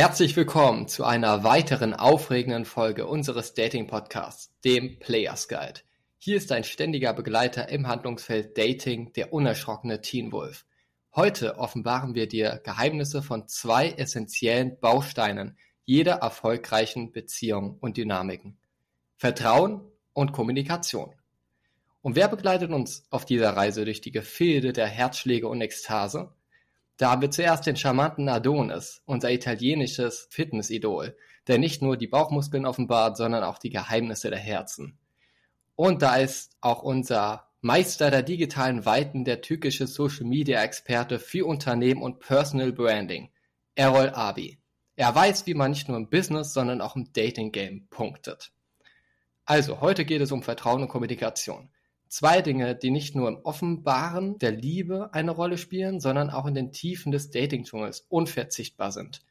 Herzlich willkommen zu einer weiteren aufregenden Folge unseres Dating-Podcasts, dem Players Guide. Hier ist ein ständiger Begleiter im Handlungsfeld Dating, der unerschrockene Teen Wolf. Heute offenbaren wir dir Geheimnisse von zwei essentiellen Bausteinen jeder erfolgreichen Beziehung und Dynamiken. Vertrauen und Kommunikation. Und wer begleitet uns auf dieser Reise durch die Gefilde der Herzschläge und Ekstase? Da haben wir zuerst den charmanten Adonis, unser italienisches Fitnessidol, der nicht nur die Bauchmuskeln offenbart, sondern auch die Geheimnisse der Herzen. Und da ist auch unser Meister der digitalen Weiten, der türkische Social Media Experte für Unternehmen und Personal Branding, Errol Abi. Er weiß, wie man nicht nur im Business, sondern auch im Dating Game punktet. Also, heute geht es um Vertrauen und Kommunikation. Zwei Dinge, die nicht nur im Offenbaren der Liebe eine Rolle spielen, sondern auch in den Tiefen des Dating-Dschungels unverzichtbar sind.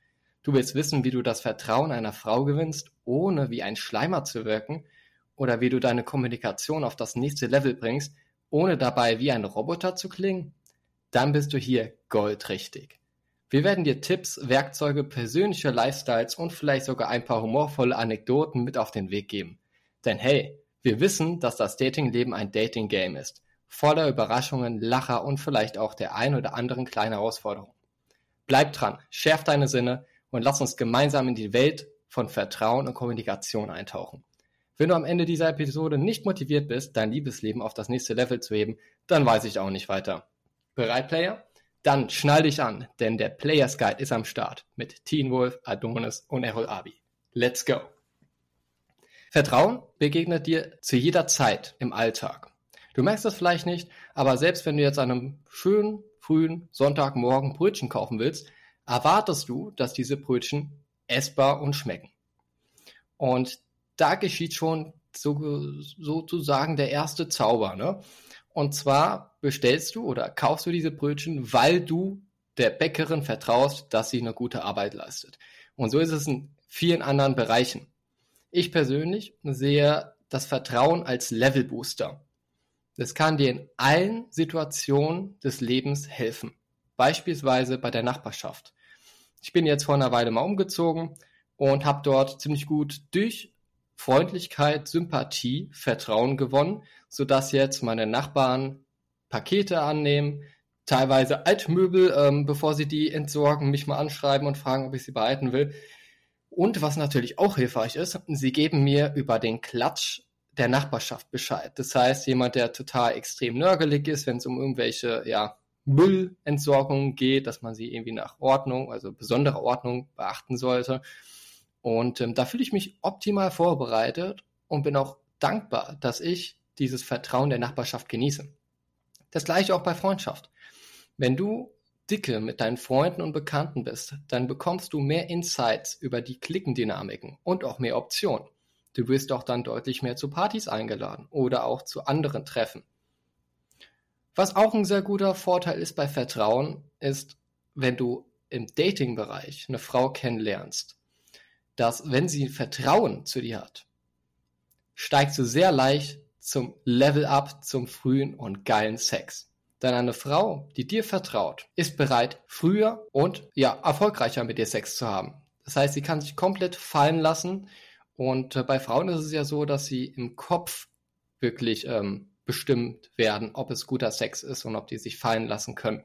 Du willst wissen, wie du das Vertrauen einer Frau gewinnst, ohne wie ein Schleimer zu wirken, oder wie du deine Kommunikation auf das nächste Level bringst, ohne dabei wie ein Roboter zu klingen? Dann bist du hier goldrichtig. Wir werden dir Tipps, Werkzeuge, persönliche Lifestyles und vielleicht sogar ein paar humorvolle Anekdoten mit auf den Weg geben. Denn hey, wir wissen, dass das Datingleben ein Dating-Game ist, voller Überraschungen, Lacher und vielleicht auch der ein oder anderen kleinen Herausforderung. Bleib dran, schärf deine Sinne und lass uns gemeinsam in die Welt von Vertrauen und Kommunikation eintauchen. Wenn du am Ende dieser Episode nicht motiviert bist, dein Liebesleben auf das nächste Level zu heben, dann weiß ich auch nicht weiter. Bereit, Player? Dann schnall dich an, denn der Players Guide ist am Start mit Teen Wolf, Adonis und Errol Abi. Let's go! Vertrauen begegnet dir zu jeder Zeit im Alltag. Du merkst das vielleicht nicht, aber selbst wenn du jetzt an einem schönen, frühen Sonntagmorgen Brötchen kaufen willst, erwartest du, dass diese Brötchen essbar und schmecken. Und da geschieht schon so, sozusagen der erste Zauber. Ne? Und zwar bestellst du oder kaufst du diese Brötchen, weil du der Bäckerin vertraust, dass sie eine gute Arbeit leistet. Und so ist es in vielen anderen Bereichen. Ich persönlich sehe das Vertrauen als Levelbooster. Das kann dir in allen Situationen des Lebens helfen. Beispielsweise bei der Nachbarschaft. Ich bin jetzt vor einer Weile mal umgezogen und habe dort ziemlich gut durch Freundlichkeit, Sympathie, Vertrauen gewonnen, sodass jetzt meine Nachbarn Pakete annehmen, teilweise Altmöbel, ähm, bevor sie die entsorgen, mich mal anschreiben und fragen, ob ich sie behalten will. Und was natürlich auch hilfreich ist, sie geben mir über den Klatsch der Nachbarschaft Bescheid. Das heißt, jemand, der total extrem nörgelig ist, wenn es um irgendwelche ja, Müllentsorgung geht, dass man sie irgendwie nach Ordnung, also besondere Ordnung beachten sollte. Und ähm, da fühle ich mich optimal vorbereitet und bin auch dankbar, dass ich dieses Vertrauen der Nachbarschaft genieße. Das gleiche auch bei Freundschaft. Wenn du dicke mit deinen Freunden und Bekannten bist, dann bekommst du mehr Insights über die Klickendynamiken und auch mehr Optionen. Du wirst auch dann deutlich mehr zu Partys eingeladen oder auch zu anderen Treffen. Was auch ein sehr guter Vorteil ist bei Vertrauen, ist, wenn du im Dating-Bereich eine Frau kennenlernst, dass wenn sie Vertrauen zu dir hat, steigst du sehr leicht zum Level-Up, zum frühen und geilen Sex. Denn eine Frau, die dir vertraut, ist bereit, früher und ja, erfolgreicher mit dir Sex zu haben. Das heißt, sie kann sich komplett fallen lassen. Und äh, bei Frauen ist es ja so, dass sie im Kopf wirklich ähm, bestimmt werden, ob es guter Sex ist und ob die sich fallen lassen können.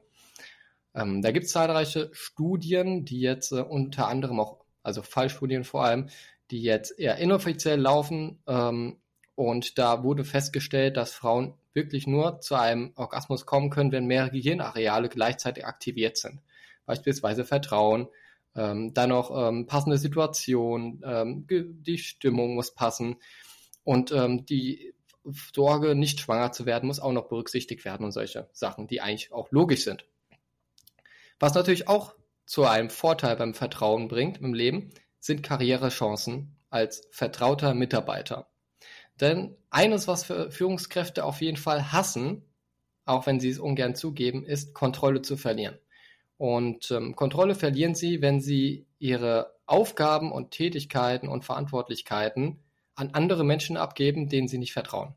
Ähm, da gibt es zahlreiche Studien, die jetzt äh, unter anderem auch, also Fallstudien vor allem, die jetzt eher inoffiziell laufen. Ähm, und da wurde festgestellt, dass Frauen wirklich nur zu einem Orgasmus kommen können, wenn mehrere Gehirnareale gleichzeitig aktiviert sind. Beispielsweise Vertrauen, ähm, dann noch ähm, passende Situation, ähm, die Stimmung muss passen und ähm, die Sorge, nicht schwanger zu werden, muss auch noch berücksichtigt werden und solche Sachen, die eigentlich auch logisch sind. Was natürlich auch zu einem Vorteil beim Vertrauen bringt im Leben, sind Karrierechancen als vertrauter Mitarbeiter. Denn eines, was Führungskräfte auf jeden Fall hassen, auch wenn sie es ungern zugeben, ist Kontrolle zu verlieren. Und ähm, Kontrolle verlieren sie, wenn sie ihre Aufgaben und Tätigkeiten und Verantwortlichkeiten an andere Menschen abgeben, denen sie nicht vertrauen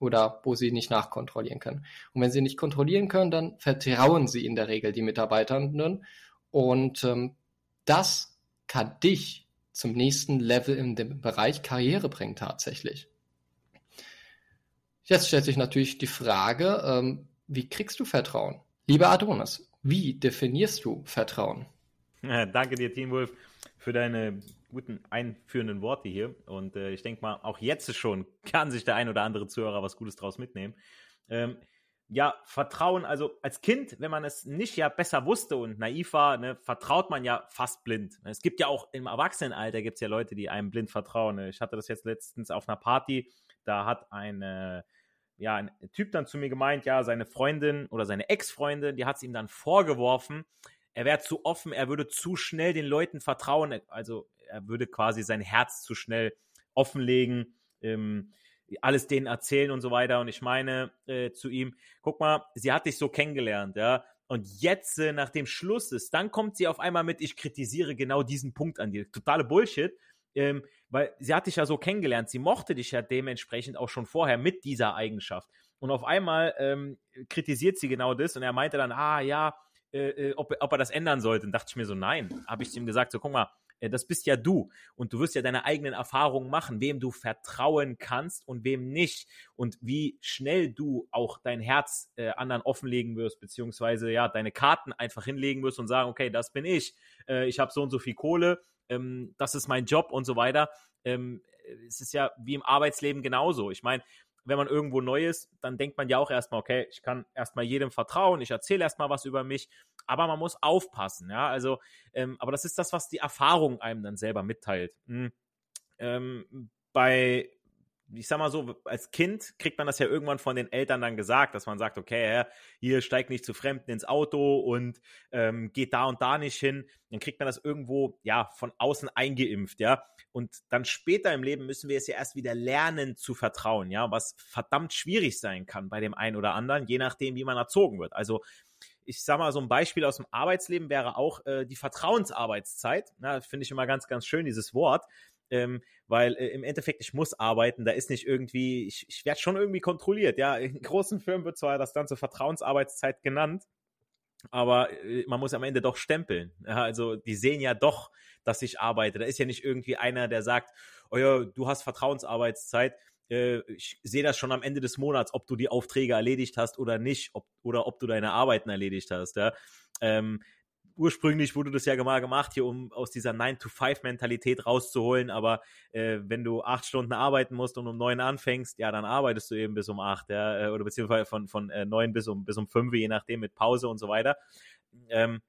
oder wo sie nicht nachkontrollieren können. Und wenn sie nicht kontrollieren können, dann vertrauen sie in der Regel die Mitarbeitenden und ähm, das kann dich zum nächsten Level in dem Bereich Karriere bringen tatsächlich. Jetzt stellt sich natürlich die Frage, ähm, wie kriegst du Vertrauen? Lieber Adonis, wie definierst du Vertrauen? Ja, danke dir, Team Wolf, für deine guten einführenden Worte hier. Und äh, ich denke mal, auch jetzt schon kann sich der ein oder andere Zuhörer was Gutes draus mitnehmen. Ähm, ja, Vertrauen, also als Kind, wenn man es nicht ja besser wusste und naiv war, ne, vertraut man ja fast blind. Es gibt ja auch im Erwachsenenalter gibt es ja Leute, die einem blind vertrauen. Ne. Ich hatte das jetzt letztens auf einer Party, da hat eine ja, ein Typ dann zu mir gemeint, ja, seine Freundin oder seine Ex-Freundin, die hat es ihm dann vorgeworfen, er wäre zu offen, er würde zu schnell den Leuten vertrauen, also er würde quasi sein Herz zu schnell offenlegen. Ähm, alles denen erzählen und so weiter. Und ich meine äh, zu ihm, guck mal, sie hat dich so kennengelernt, ja. Und jetzt, äh, nach dem Schluss ist, dann kommt sie auf einmal mit, ich kritisiere genau diesen Punkt an dir. Totale Bullshit. Ähm, weil sie hat dich ja so kennengelernt, sie mochte dich ja dementsprechend auch schon vorher mit dieser Eigenschaft. Und auf einmal ähm, kritisiert sie genau das und er meinte dann, ah ja, äh, äh ob, ob er das ändern sollte. Und dachte ich mir so, nein, habe ich ihm gesagt, so guck mal, äh, das bist ja du. Und du wirst ja deine eigenen Erfahrungen machen, wem du vertrauen kannst und wem nicht. Und wie schnell du auch dein Herz äh, anderen offenlegen wirst, beziehungsweise ja, deine Karten einfach hinlegen wirst und sagen, okay, das bin ich, äh, ich habe so und so viel Kohle, ähm, das ist mein Job und so weiter. Ähm, es ist ja wie im Arbeitsleben genauso. Ich meine, wenn man irgendwo neu ist, dann denkt man ja auch erstmal, okay, ich kann erstmal jedem vertrauen, ich erzähle erstmal was über mich, aber man muss aufpassen, ja, also, ähm, aber das ist das, was die Erfahrung einem dann selber mitteilt. Hm. Ähm, bei ich sag mal so, als Kind kriegt man das ja irgendwann von den Eltern dann gesagt, dass man sagt, okay, hier steigt nicht zu Fremden ins Auto und ähm, geht da und da nicht hin. Dann kriegt man das irgendwo, ja, von außen eingeimpft, ja. Und dann später im Leben müssen wir es ja erst wieder lernen zu vertrauen, ja, was verdammt schwierig sein kann bei dem einen oder anderen, je nachdem, wie man erzogen wird. Also, ich sag mal, so ein Beispiel aus dem Arbeitsleben wäre auch äh, die Vertrauensarbeitszeit. Na, finde ich immer ganz, ganz schön, dieses Wort ähm, weil äh, im Endeffekt ich muss arbeiten, da ist nicht irgendwie, ich, ich werde schon irgendwie kontrolliert, ja, in großen Firmen wird zwar das zur Vertrauensarbeitszeit genannt, aber äh, man muss am Ende doch stempeln. Also die sehen ja doch, dass ich arbeite. Da ist ja nicht irgendwie einer, der sagt, oh ja, du hast Vertrauensarbeitszeit. Äh, ich sehe das schon am Ende des Monats, ob du die Aufträge erledigt hast oder nicht, ob, oder ob du deine Arbeiten erledigt hast. Ja. Ähm, ursprünglich wurde das ja mal gemacht, hier um aus dieser 9-to-5-Mentalität rauszuholen, aber äh, wenn du acht Stunden arbeiten musst und um neun anfängst, ja, dann arbeitest du eben bis um acht, ja, äh, oder beziehungsweise von, von äh, neun bis um, bis um fünf, je nachdem, mit Pause und so weiter. Ähm,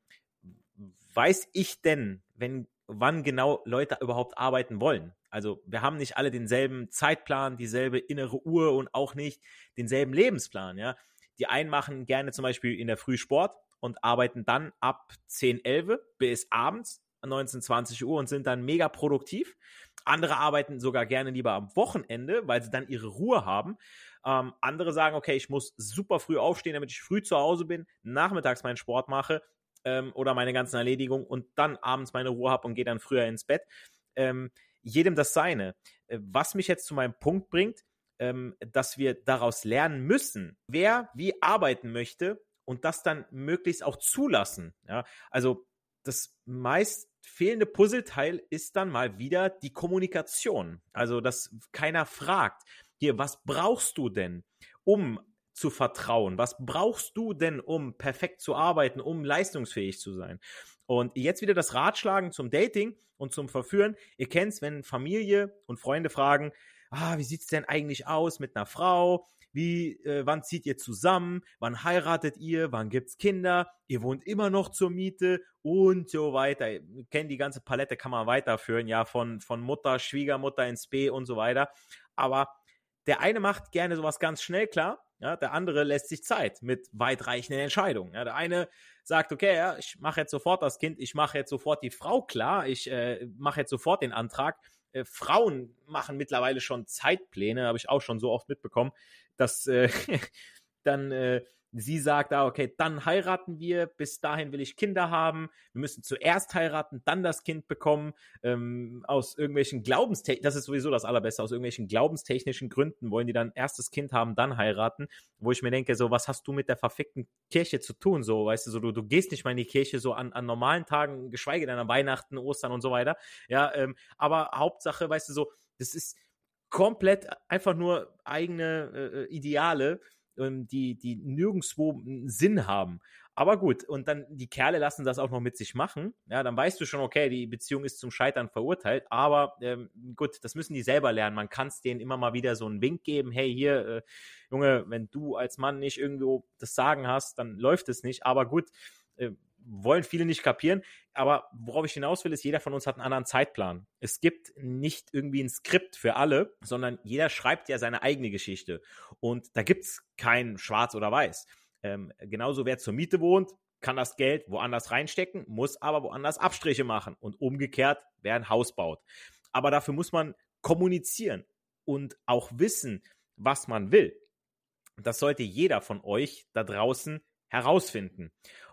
weiß ich denn, wenn, wann genau Leute überhaupt arbeiten wollen? Also wir haben nicht alle denselben Zeitplan, dieselbe innere Uhr und auch nicht denselben Lebensplan, ja. Die einen machen gerne zum Beispiel in der Früh Sport, und arbeiten dann ab 10, 11 bis abends 19, 20 Uhr und sind dann mega produktiv. Andere arbeiten sogar gerne lieber am Wochenende, weil sie dann ihre Ruhe haben. Ähm, andere sagen, okay, ich muss super früh aufstehen, damit ich früh zu Hause bin, nachmittags meinen Sport mache ähm, oder meine ganzen Erledigungen und dann abends meine Ruhe habe und gehe dann früher ins Bett. Ähm, jedem das seine. Äh, was mich jetzt zu meinem Punkt bringt, ähm, dass wir daraus lernen müssen, wer wie arbeiten möchte und das dann möglichst auch zulassen. Ja, also das meist fehlende Puzzleteil ist dann mal wieder die Kommunikation. Also, dass keiner fragt, hier, was brauchst du denn, um zu vertrauen? Was brauchst du denn, um perfekt zu arbeiten, um leistungsfähig zu sein? Und jetzt wieder das Ratschlagen zum Dating und zum Verführen. Ihr kennt es, wenn Familie und Freunde fragen, ah, wie sieht's denn eigentlich aus mit einer Frau? Wie, äh, wann zieht ihr zusammen? Wann heiratet ihr? Wann gibt's Kinder? Ihr wohnt immer noch zur Miete und so weiter. Ihr kennt die ganze Palette, kann man weiterführen, ja, von, von Mutter, Schwiegermutter ins B und so weiter. Aber der eine macht gerne sowas ganz schnell klar, ja, der andere lässt sich Zeit mit weitreichenden Entscheidungen. Ja, der eine sagt, okay, ja, ich mache jetzt sofort das Kind, ich mache jetzt sofort die Frau klar, ich äh, mache jetzt sofort den Antrag. Äh, Frauen machen mittlerweile schon Zeitpläne, habe ich auch schon so oft mitbekommen, dass äh, dann äh, Sie sagt, ah, okay, dann heiraten wir, bis dahin will ich Kinder haben, wir müssen zuerst heiraten, dann das Kind bekommen, ähm, aus irgendwelchen Glaubenstechnischen, das ist sowieso das Allerbeste, aus irgendwelchen glaubenstechnischen Gründen wollen die dann erstes Kind haben, dann heiraten, wo ich mir denke, so, was hast du mit der verfickten Kirche zu tun, so, weißt du, so, du, du gehst nicht mal in die Kirche so an, an normalen Tagen, geschweige denn an Weihnachten, Ostern und so weiter, ja, ähm, aber Hauptsache, weißt du, so, das ist komplett einfach nur eigene äh, äh Ideale, ähm, die, die nirgendwo Sinn haben. Aber gut, und dann die Kerle lassen das auch noch mit sich machen. Ja, dann weißt du schon, okay, die Beziehung ist zum Scheitern verurteilt. Aber ähm, gut, das müssen die selber lernen. Man kann es denen immer mal wieder so einen Wink geben. Hey, hier, äh, Junge, wenn du als Mann nicht irgendwo das Sagen hast, dann läuft es nicht. Aber gut, äh, wollen viele nicht kapieren. Aber worauf ich hinaus will, ist, jeder von uns hat einen anderen Zeitplan. Es gibt nicht irgendwie ein Skript für alle, sondern jeder schreibt ja seine eigene Geschichte. Und da gibt es kein Schwarz oder Weiß. Ähm, genauso wer zur Miete wohnt, kann das Geld woanders reinstecken, muss aber woanders Abstriche machen. Und umgekehrt, wer ein Haus baut. Aber dafür muss man kommunizieren und auch wissen, was man will. Das sollte jeder von euch da draußen herausfinden.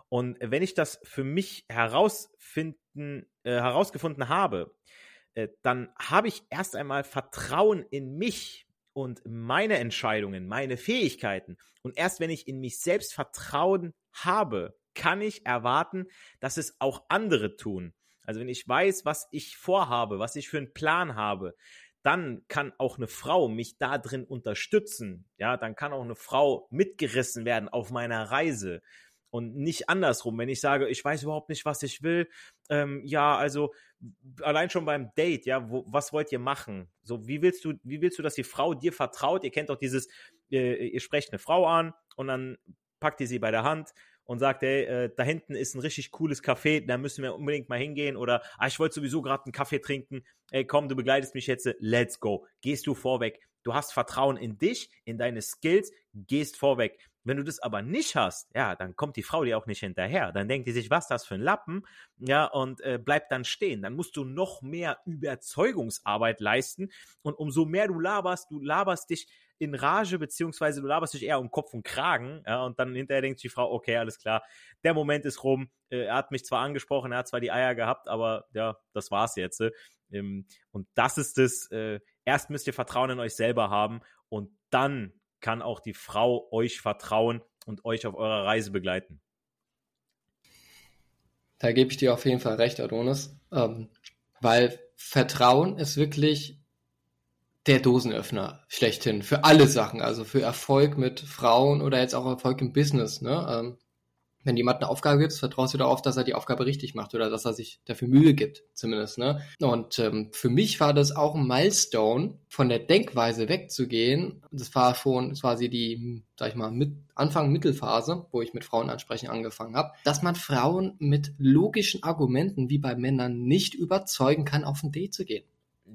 Und wenn ich das für mich herausfinden, äh, herausgefunden habe, äh, dann habe ich erst einmal Vertrauen in mich und meine Entscheidungen, meine Fähigkeiten. Und erst wenn ich in mich selbst Vertrauen habe, kann ich erwarten, dass es auch andere tun. Also wenn ich weiß, was ich vorhabe, was ich für einen Plan habe, dann kann auch eine Frau mich da drin unterstützen. Ja, dann kann auch eine Frau mitgerissen werden auf meiner Reise und nicht andersrum. Wenn ich sage, ich weiß überhaupt nicht, was ich will, ähm, ja, also allein schon beim Date, ja, wo, was wollt ihr machen? So, wie willst du, wie willst du, dass die Frau dir vertraut? Ihr kennt doch dieses, äh, ihr sprecht eine Frau an und dann packt ihr sie bei der Hand und sagt, ey, äh, da hinten ist ein richtig cooles Café, da müssen wir unbedingt mal hingehen oder ah, ich wollte sowieso gerade einen Kaffee trinken, ey, komm, du begleitest mich jetzt, let's go. Gehst du vorweg. Du hast Vertrauen in dich, in deine Skills, gehst vorweg. Wenn du das aber nicht hast, ja, dann kommt die Frau dir auch nicht hinterher. Dann denkt die sich, was das für ein Lappen, ja, und äh, bleibt dann stehen. Dann musst du noch mehr Überzeugungsarbeit leisten. Und umso mehr du laberst, du laberst dich in Rage, beziehungsweise du laberst dich eher um Kopf und Kragen, ja, und dann hinterher denkt die Frau, okay, alles klar, der Moment ist rum, äh, er hat mich zwar angesprochen, er hat zwar die Eier gehabt, aber ja, das war's jetzt. Ähm, und das ist es, äh, erst müsst ihr Vertrauen in euch selber haben und dann kann auch die Frau euch vertrauen und euch auf eurer Reise begleiten. Da gebe ich dir auf jeden Fall recht, Adonis, ähm, weil Vertrauen ist wirklich der Dosenöffner schlechthin für alle Sachen, also für Erfolg mit Frauen oder jetzt auch Erfolg im Business. Ne? Ähm, wenn jemand eine Aufgabe gibt, vertraust du darauf, dass er die Aufgabe richtig macht oder dass er sich dafür Mühe gibt, zumindest. Ne? Und ähm, für mich war das auch ein Milestone, von der Denkweise wegzugehen. Das war schon quasi die, sag ich mal, mit Anfang Mittelphase, wo ich mit Frauen ansprechen angefangen habe, dass man Frauen mit logischen Argumenten wie bei Männern nicht überzeugen kann, auf ein Date zu gehen.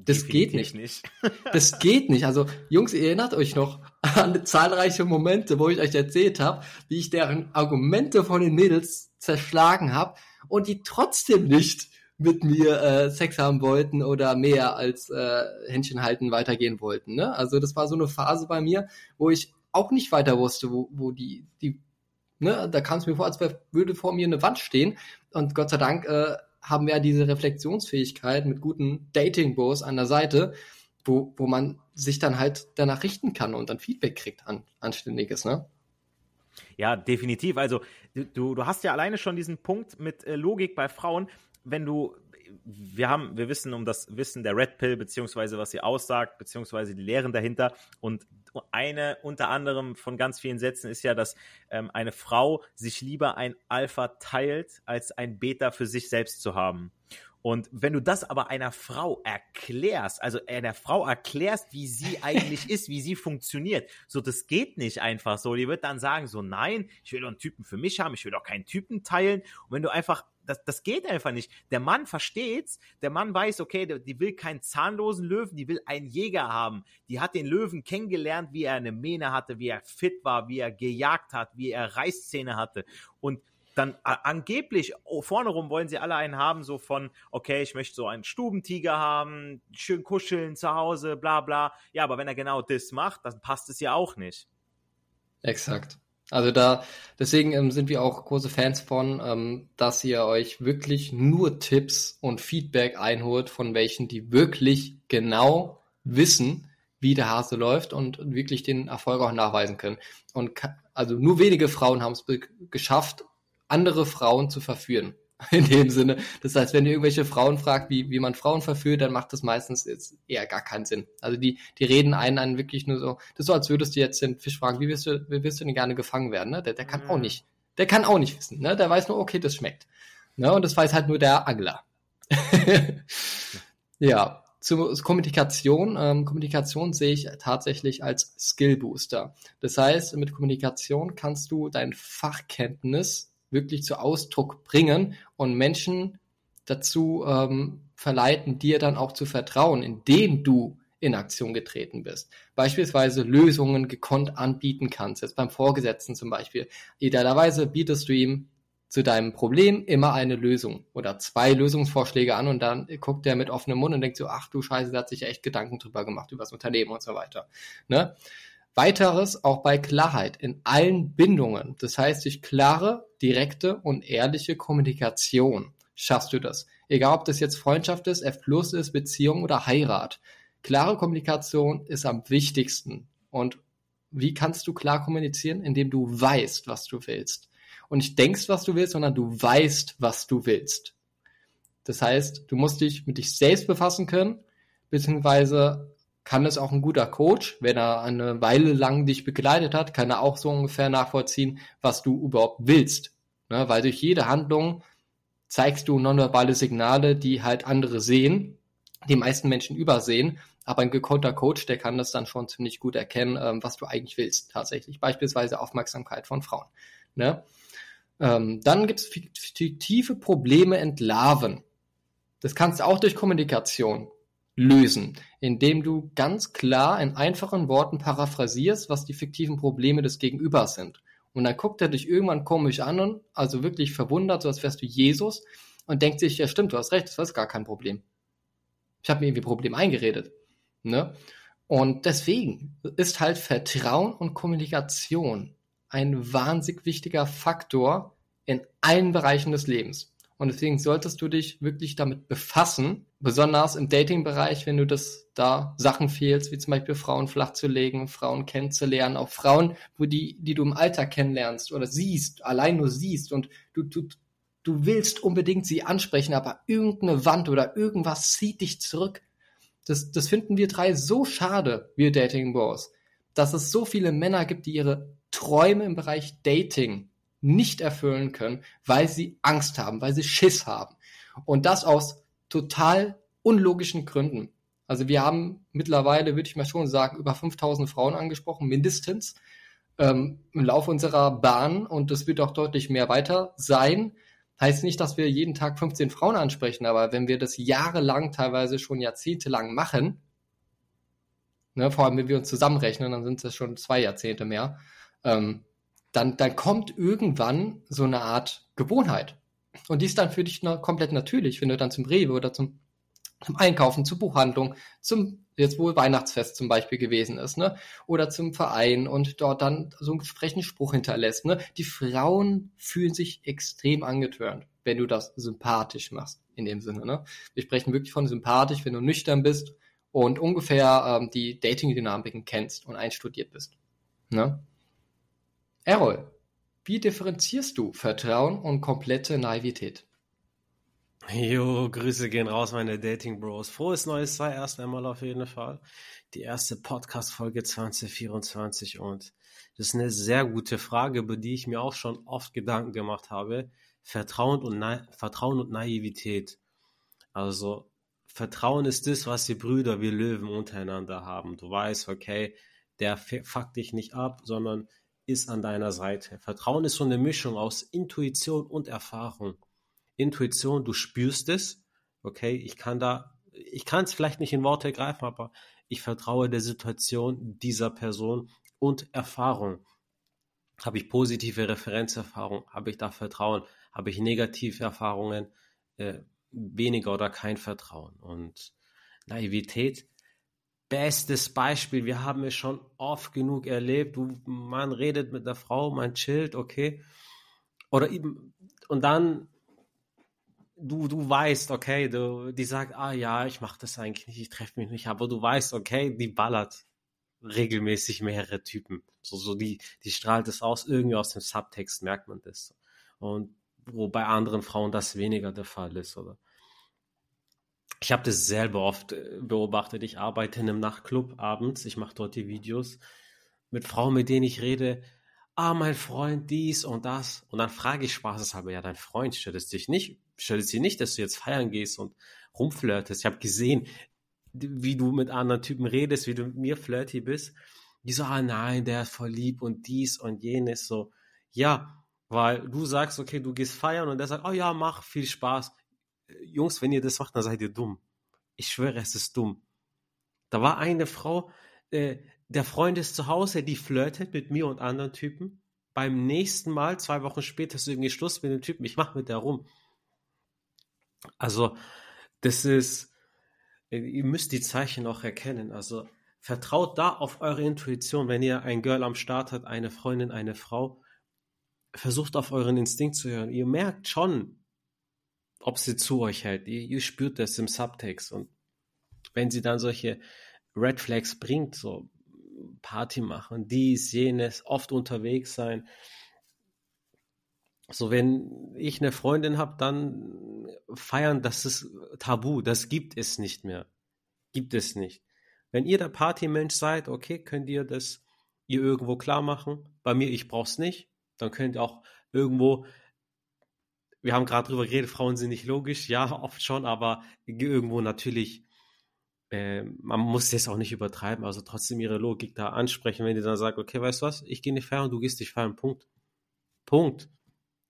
Das Definitiv geht nicht. nicht. das geht nicht. Also, Jungs, ihr erinnert euch noch an zahlreiche Momente, wo ich euch erzählt habe, wie ich deren Argumente von den Mädels zerschlagen habe und die trotzdem nicht mit mir äh, Sex haben wollten oder mehr als äh, Händchen halten weitergehen wollten. Ne? Also das war so eine Phase bei mir, wo ich auch nicht weiter wusste, wo, wo die, die, ne, da kam es mir vor, als würde vor mir eine Wand stehen. Und Gott sei Dank äh, haben wir ja diese Reflexionsfähigkeit mit guten Dating-Bros an der Seite, wo, wo man sich dann halt danach richten kann und dann Feedback kriegt an anständiges, ne? Ja, definitiv. Also du, du hast ja alleine schon diesen Punkt mit äh, Logik bei Frauen, wenn du wir haben, wir wissen um das Wissen der Red Pill, beziehungsweise was sie aussagt, beziehungsweise die Lehren dahinter. Und eine unter anderem von ganz vielen Sätzen ist ja, dass ähm, eine Frau sich lieber ein Alpha teilt, als ein Beta für sich selbst zu haben. Und wenn du das aber einer Frau erklärst, also einer Frau erklärst, wie sie eigentlich ist, wie sie funktioniert, so das geht nicht einfach so. Die wird dann sagen so, nein, ich will doch einen Typen für mich haben, ich will doch keinen Typen teilen. Und wenn du einfach das, das geht einfach nicht. Der Mann versteht's, der Mann weiß, okay, die, die will keinen zahnlosen Löwen, die will einen Jäger haben. Die hat den Löwen kennengelernt, wie er eine Mähne hatte, wie er fit war, wie er gejagt hat, wie er Reißzähne hatte. Und dann angeblich oh, vorne rum wollen sie alle einen haben, so von, okay, ich möchte so einen Stubentiger haben, schön kuscheln zu Hause, bla bla. Ja, aber wenn er genau das macht, dann passt es ja auch nicht. Exakt. Also da, deswegen ähm, sind wir auch große Fans von, ähm, dass ihr euch wirklich nur Tipps und Feedback einholt von welchen, die wirklich genau wissen, wie der Hase läuft und wirklich den Erfolg auch nachweisen können. Und also nur wenige Frauen haben es geschafft, andere Frauen zu verführen. In dem Sinne. Das heißt, wenn ihr irgendwelche Frauen fragt, wie, wie man Frauen verführt, dann macht das meistens jetzt eher gar keinen Sinn. Also die, die reden einen an wirklich nur so, das ist so, als würdest du jetzt den Fisch fragen, wie wirst du, wie wirst du denn gerne gefangen werden, ne? Der, der kann auch mhm. nicht. Der kann auch nicht wissen, ne? Der weiß nur, okay, das schmeckt. Ne? Und das weiß halt nur der Angler. ja. Zur Kommunikation. Ähm, Kommunikation sehe ich tatsächlich als Skill Booster. Das heißt, mit Kommunikation kannst du dein Fachkenntnis wirklich zu Ausdruck bringen und Menschen dazu ähm, verleiten, dir dann auch zu vertrauen, indem du in Aktion getreten bist. Beispielsweise Lösungen gekonnt anbieten kannst, jetzt beim Vorgesetzten zum Beispiel. Idealerweise bietest du ihm zu deinem Problem immer eine Lösung oder zwei Lösungsvorschläge an und dann guckt er mit offenem Mund und denkt so, ach du Scheiße, da hat sich echt Gedanken drüber gemacht, über das Unternehmen und so weiter. Ne? Weiteres auch bei Klarheit in allen Bindungen. Das heißt, durch klare, direkte und ehrliche Kommunikation schaffst du das. Egal, ob das jetzt Freundschaft ist, F plus ist, Beziehung oder Heirat. Klare Kommunikation ist am wichtigsten. Und wie kannst du klar kommunizieren? Indem du weißt, was du willst. Und nicht denkst, was du willst, sondern du weißt, was du willst. Das heißt, du musst dich mit dich selbst befassen können, beziehungsweise kann es auch ein guter Coach, wenn er eine Weile lang dich begleitet hat, kann er auch so ungefähr nachvollziehen, was du überhaupt willst. Ne? Weil durch jede Handlung zeigst du nonverbale Signale, die halt andere sehen, die meisten Menschen übersehen. Aber ein gekonnter Coach, der kann das dann schon ziemlich gut erkennen, ähm, was du eigentlich willst, tatsächlich. Beispielsweise Aufmerksamkeit von Frauen. Ne? Ähm, dann gibt es fiktive Probleme entlarven. Das kannst du auch durch Kommunikation lösen, indem du ganz klar in einfachen Worten paraphrasierst, was die fiktiven Probleme des Gegenübers sind. Und dann guckt er dich irgendwann komisch an und also wirklich verwundert, so als wärst du Jesus und denkt sich, ja stimmt, du hast recht, das ist gar kein Problem. Ich habe mir irgendwie Problem eingeredet. Ne? Und deswegen ist halt Vertrauen und Kommunikation ein wahnsinnig wichtiger Faktor in allen Bereichen des Lebens. Und deswegen solltest du dich wirklich damit befassen, besonders im Dating-Bereich, wenn du das da Sachen fehlst, wie zum Beispiel Frauen flach zu legen, Frauen kennenzulernen, auch Frauen, wo die, die du im Alter kennenlernst oder siehst, allein nur siehst und du, du, du willst unbedingt sie ansprechen, aber irgendeine Wand oder irgendwas zieht dich zurück. Das, das finden wir drei so schade, wir Dating Bros, dass es so viele Männer gibt, die ihre Träume im Bereich Dating nicht erfüllen können, weil sie Angst haben, weil sie Schiss haben. Und das aus total unlogischen Gründen. Also wir haben mittlerweile, würde ich mal schon sagen, über 5000 Frauen angesprochen, mindestens ähm, im Laufe unserer Bahn und das wird auch deutlich mehr weiter sein. Heißt nicht, dass wir jeden Tag 15 Frauen ansprechen, aber wenn wir das jahrelang, teilweise schon jahrzehntelang machen, ne, vor allem wenn wir uns zusammenrechnen, dann sind es schon zwei Jahrzehnte mehr, ähm, dann, dann kommt irgendwann so eine Art Gewohnheit. Und die ist dann für dich na, komplett natürlich, wenn du dann zum Rewe oder zum, zum Einkaufen, zur Buchhandlung, zum, jetzt wo Weihnachtsfest zum Beispiel gewesen ist, ne? Oder zum Verein und dort dann so einen entsprechenden Spruch hinterlässt, ne? Die Frauen fühlen sich extrem angetörnt, wenn du das sympathisch machst, in dem Sinne, ne? Wir sprechen wirklich von sympathisch, wenn du nüchtern bist und ungefähr ähm, die Dating-Dynamiken kennst und einstudiert bist, ne? Errol, wie differenzierst du Vertrauen und komplette Naivität? Jo, Grüße gehen raus, meine Dating Bros. Frohes neues Jahr erst einmal auf jeden Fall. Die erste Podcast-Folge 2024 und das ist eine sehr gute Frage, über die ich mir auch schon oft Gedanken gemacht habe. Vertrauen und, Na Vertrauen und Naivität. Also, Vertrauen ist das, was die Brüder, wir Löwen untereinander haben. Du weißt, okay, der fuckt dich nicht ab, sondern ist an deiner Seite. Vertrauen ist so eine Mischung aus Intuition und Erfahrung. Intuition, du spürst es, okay, ich kann da, ich kann es vielleicht nicht in Worte greifen, aber ich vertraue der Situation dieser Person und Erfahrung. Habe ich positive Referenzerfahrung, habe ich da Vertrauen, habe ich negative Erfahrungen, äh, weniger oder kein Vertrauen. Und Naivität, bestes Beispiel. Wir haben es schon oft genug erlebt. Man redet mit der Frau, man chillt, okay. Oder eben, und dann, du, du weißt, okay, du, die sagt, ah ja, ich mache das eigentlich nicht, ich treffe mich nicht, aber du weißt, okay, die ballert regelmäßig mehrere Typen. So, so die, die strahlt es aus, irgendwie aus dem Subtext merkt man das. Und wo bei anderen Frauen das weniger der Fall ist, oder? Ich habe das selber oft äh, beobachtet. Ich arbeite in einem Nachtclub abends, ich mache dort die Videos mit Frauen, mit denen ich rede. Ah, mein Freund, dies und das. Und dann frage ich spaßeshalber, ja, dein Freund stört es dich nicht, stört es dir nicht, dass du jetzt feiern gehst und rumflirtest. Ich habe gesehen, wie du mit anderen Typen redest, wie du mit mir flirty bist. Die so, ah nein, der ist voll lieb und dies und jenes. So, ja, weil du sagst, okay, du gehst feiern und der sagt, oh ja, mach, viel Spaß. Jungs, wenn ihr das macht, dann seid ihr dumm. Ich schwöre, es ist dumm. Da war eine Frau, äh, der Freund ist zu Hause, die flirtet mit mir und anderen Typen. Beim nächsten Mal, zwei Wochen später, ist irgendwie Schluss mit dem Typen. Ich mach mit der rum. Also, das ist, ihr müsst die Zeichen auch erkennen. Also, vertraut da auf eure Intuition. Wenn ihr ein Girl am Start habt, eine Freundin, eine Frau, versucht auf euren Instinkt zu hören. Ihr merkt schon, ob sie zu euch hält. Ihr, ihr spürt das im Subtext. Und wenn sie dann solche Red Flags bringt, so Party machen, dies, jenes, oft unterwegs sein. So, wenn ich eine Freundin habe, dann feiern, das ist tabu, das gibt es nicht mehr. Gibt es nicht. Wenn ihr der Partymensch seid, okay, könnt ihr das ihr irgendwo klar machen. Bei mir, ich brauch's nicht. Dann könnt ihr auch irgendwo wir haben gerade drüber geredet, Frauen sind nicht logisch, ja, oft schon, aber irgendwo natürlich, äh, man muss das auch nicht übertreiben, also trotzdem ihre Logik da ansprechen, wenn die dann sagt, okay, weißt du was, ich gehe nicht feiern, du gehst nicht feiern, Punkt. Punkt.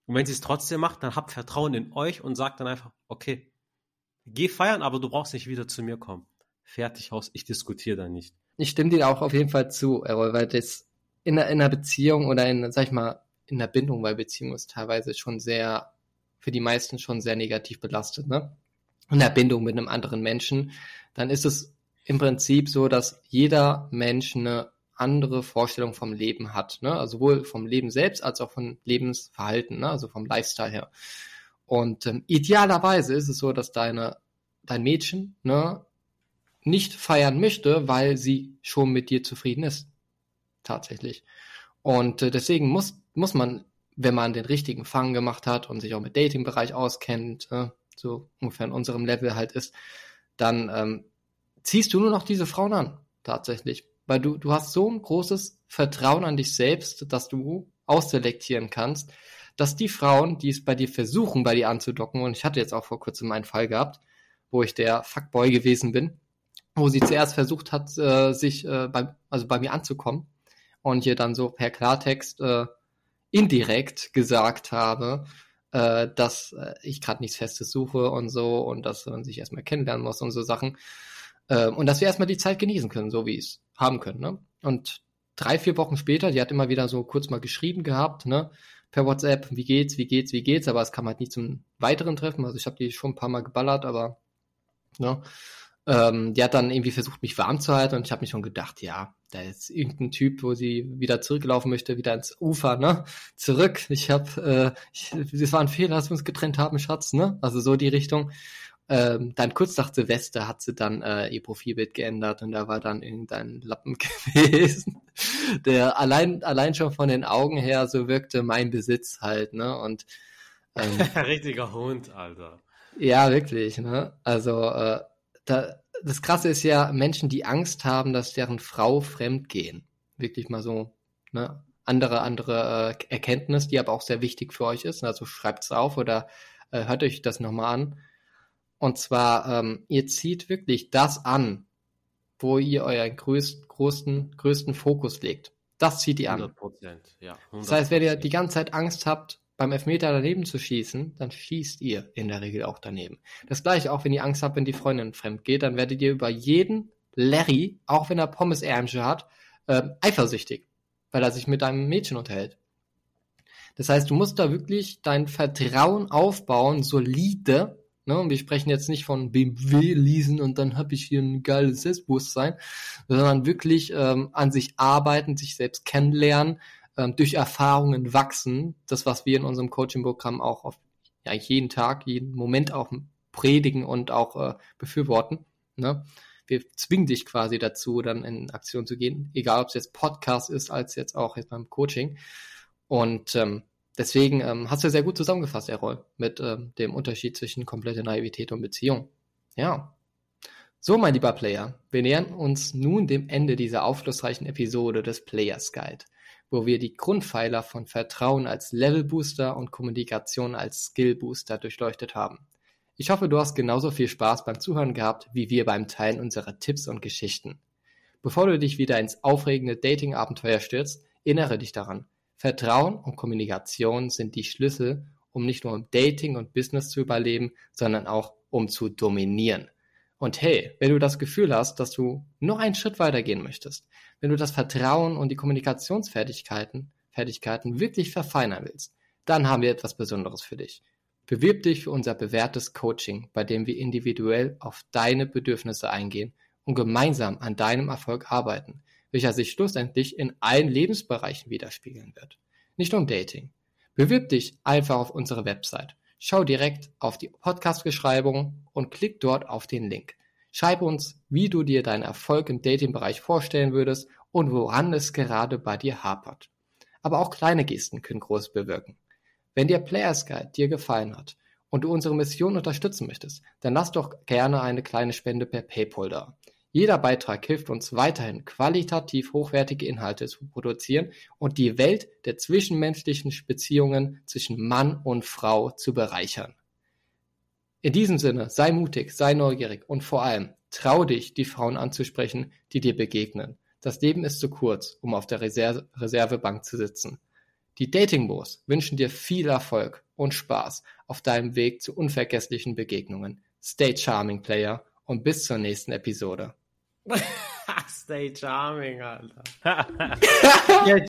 Und wenn sie es trotzdem macht, dann habt Vertrauen in euch und sagt dann einfach, okay, geh feiern, aber du brauchst nicht wieder zu mir kommen. Fertig aus, ich diskutiere da nicht. Ich stimme dir auch auf jeden Fall zu, Errol, weil das in einer, in einer Beziehung oder in, sag ich mal, in der Bindung, weil Beziehung ist teilweise schon sehr für die meisten schon sehr negativ belastet, ne? In der Bindung mit einem anderen Menschen, dann ist es im Prinzip so, dass jeder Mensch eine andere Vorstellung vom Leben hat, ne? Also sowohl vom Leben selbst als auch vom Lebensverhalten, ne? Also vom Lifestyle her. Und ähm, idealerweise ist es so, dass deine dein Mädchen ne nicht feiern möchte, weil sie schon mit dir zufrieden ist, tatsächlich. Und äh, deswegen muss muss man wenn man den richtigen Fang gemacht hat und sich auch mit Dating-Bereich auskennt, äh, so ungefähr in unserem Level halt ist, dann ähm, ziehst du nur noch diese Frauen an, tatsächlich. Weil du, du hast so ein großes Vertrauen an dich selbst, dass du ausselektieren kannst, dass die Frauen, die es bei dir versuchen, bei dir anzudocken, und ich hatte jetzt auch vor kurzem einen Fall gehabt, wo ich der Fuckboy gewesen bin, wo sie zuerst versucht hat, äh, sich äh, bei, also bei mir anzukommen und hier dann so per Klartext äh, indirekt gesagt habe, äh, dass äh, ich gerade nichts Festes suche und so und dass man sich erstmal kennenlernen muss und so Sachen. Äh, und dass wir erstmal die Zeit genießen können, so wie es haben können. Ne? Und drei, vier Wochen später, die hat immer wieder so kurz mal geschrieben gehabt, ne? Per WhatsApp, wie geht's, wie geht's, wie geht's, aber es kam halt nicht zum weiteren Treffen. Also ich habe die schon ein paar Mal geballert, aber ne? Ähm, die hat dann irgendwie versucht, mich warm zu halten und ich habe mich schon gedacht, ja, da ist irgendein Typ, wo sie wieder zurücklaufen möchte, wieder ins Ufer, ne? Zurück. Ich habe, äh, es war ein Fehler, dass wir uns getrennt haben, Schatz, ne? Also so die Richtung. Ähm, dann kurz nach Silvester hat sie dann äh, ihr Profilbild geändert und da war dann irgendein Lappen gewesen, der allein allein schon von den Augen her so wirkte mein Besitz halt, ne? Und ähm, richtiger Hund, Alter. Ja, wirklich, ne? Also äh, da, das Krasse ist ja, Menschen, die Angst haben, dass deren Frau fremd gehen. Wirklich mal so, ne? Andere, andere äh, Erkenntnis, die aber auch sehr wichtig für euch ist. Also schreibt es auf oder äh, hört euch das nochmal an. Und zwar, ähm, ihr zieht wirklich das an, wo ihr euren größten, größten, größten Fokus legt. Das zieht ihr an. 100%, ja. 100%. Das heißt, wenn ihr die ganze Zeit Angst habt, beim Elfmeter daneben zu schießen, dann schießt ihr in der Regel auch daneben. Das gleiche auch, wenn ihr Angst habt, wenn die Freundin fremd geht, dann werdet ihr über jeden Larry, auch wenn er Pommes-Ärmchen hat, äh, eifersüchtig, weil er sich mit einem Mädchen unterhält. Das heißt, du musst da wirklich dein Vertrauen aufbauen, solide, Ne? Und wir sprechen jetzt nicht von BMW lesen und dann habe ich hier ein geiles Selbstbewusstsein, sondern wirklich ähm, an sich arbeiten, sich selbst kennenlernen, ähm, durch Erfahrungen wachsen. Das, was wir in unserem Coaching-Programm auch auf ja, jeden Tag, jeden Moment auch predigen und auch äh, befürworten. Ne? Wir zwingen dich quasi dazu, dann in Aktion zu gehen, egal ob es jetzt Podcast ist, als jetzt auch jetzt beim Coaching. Und ähm, deswegen ähm, hast du sehr gut zusammengefasst, Errol, mit ähm, dem Unterschied zwischen komplette Naivität und Beziehung. Ja. So, mein lieber Player, wir nähern uns nun dem Ende dieser aufschlussreichen Episode des Players Guide, wo wir die Grundpfeiler von Vertrauen als Level Booster und Kommunikation als Skill Booster durchleuchtet haben. Ich hoffe, du hast genauso viel Spaß beim Zuhören gehabt, wie wir beim Teilen unserer Tipps und Geschichten. Bevor du dich wieder ins aufregende Dating-Abenteuer stürzt, erinnere dich daran, Vertrauen und Kommunikation sind die Schlüssel, um nicht nur im Dating und Business zu überleben, sondern auch um zu dominieren. Und hey, wenn du das Gefühl hast, dass du noch einen Schritt weiter gehen möchtest, wenn du das Vertrauen und die Kommunikationsfertigkeiten Fertigkeiten wirklich verfeinern willst, dann haben wir etwas Besonderes für dich. Bewirb dich für unser bewährtes Coaching, bei dem wir individuell auf deine Bedürfnisse eingehen und gemeinsam an deinem Erfolg arbeiten welcher sich schlussendlich in allen Lebensbereichen widerspiegeln wird. Nicht nur im Dating. Bewirb dich einfach auf unsere Website. Schau direkt auf die Podcast-Beschreibung und klick dort auf den Link. Schreib uns, wie du dir deinen Erfolg im Dating-Bereich vorstellen würdest und woran es gerade bei dir hapert. Aber auch kleine Gesten können groß bewirken. Wenn dir Players Guide dir gefallen hat und du unsere Mission unterstützen möchtest, dann lass doch gerne eine kleine Spende per PayPal da. Jeder Beitrag hilft uns weiterhin, qualitativ hochwertige Inhalte zu produzieren und die Welt der zwischenmenschlichen Beziehungen zwischen Mann und Frau zu bereichern. In diesem Sinne, sei mutig, sei neugierig und vor allem trau dich, die Frauen anzusprechen, die dir begegnen. Das Leben ist zu kurz, um auf der Reserve Reservebank zu sitzen. Die Dating Bros wünschen dir viel Erfolg und Spaß auf deinem Weg zu unvergesslichen Begegnungen. Stay charming, Player, und bis zur nächsten Episode. Stay charming, Alter.